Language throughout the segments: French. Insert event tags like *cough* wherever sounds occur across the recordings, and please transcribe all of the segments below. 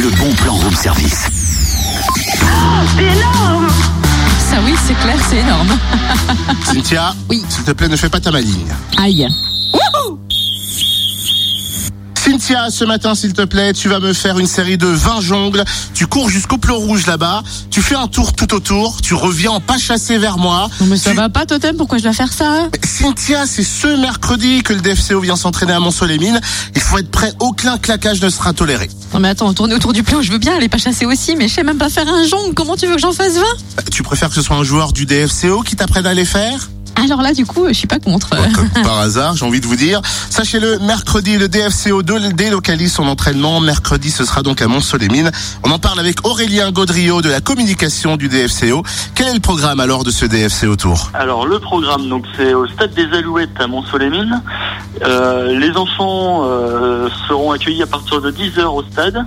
le bon plan room service. C'est énorme Ça oui, c'est clair, c'est énorme. Cynthia, Oui. s'il te plaît, ne fais pas ta maligne. Aïe. Cynthia, ce matin, s'il te plaît, tu vas me faire une série de 20 jongles. Tu cours jusqu'au plot rouge là-bas. Tu fais un tour tout autour. Tu reviens en pas chassé vers moi. Non mais ça Tu- va pas, Totem, pourquoi je dois faire ça? Cynthia, c'est ce mercredi que le DFCO vient s'entraîner à Mont-Soleil-Mines. Il faut être prêt. Aucun claquage ne sera toléré. Non mais attends, tourner autour du plan, je veux bien aller pas chasser aussi, mais je sais même pas faire un jongle. Comment tu veux que j'en fasse 20 Euh, Tu préfères que ce soit un joueur du DFCO qui t'apprenne à les faire? Alors là, du coup, je suis pas contre. Comme *laughs* par hasard, j'ai envie de vous dire. Sachez-le, mercredi, le DFCO de- délocalise son entraînement. Mercredi, ce sera donc à Mont-Soleil-Mines. On en parle avec Aurélien Gaudriot de la communication du DFCO. Quel est le programme alors de ce DFCO Tour? Alors le programme, donc c'est au stade des Alouettes à Mont-Soleil-Mines. Euh, les enfants euh, seront accueillis à partir de 10h au stade.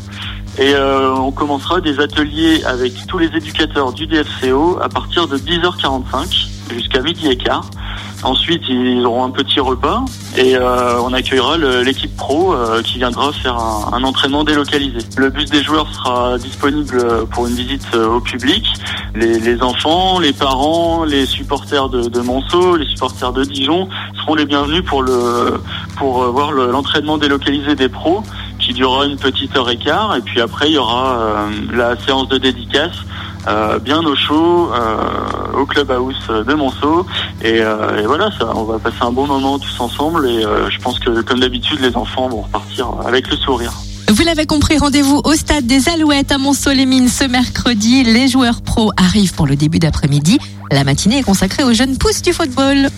Et euh, on commencera des ateliers avec tous les éducateurs du DFCO à partir de 10h45 jusqu'à midi et quart. Ensuite, ils auront un petit repas et euh, on accueillera le- l'équipe pro euh, qui viendra faire un, un entraînement délocalisé. Le bus des joueurs sera disponible pour une visite euh, au public. Les, les enfants, les parents, les supporters de, de Monceau, les supporters de Dijon seront les bienvenus pour le pour euh, voir le- l'entraînement délocalisé des pros qui durera une petite heure et quart. Et puis après, il y aura euh, la séance de dédicace euh, bien au chaud euh, au clubhouse de Monceau. Et, euh, et voilà, ça, on va passer un bon moment tous ensemble. Et euh, je pense que comme d'habitude, les enfants vont repartir avec le sourire. Vous l'avez compris, rendez-vous au stade des Alouettes à Mont-Soleil-Mines ce mercredi. Les joueurs pros arrivent pour le début d'après-midi. La matinée est consacrée aux jeunes pousses du football.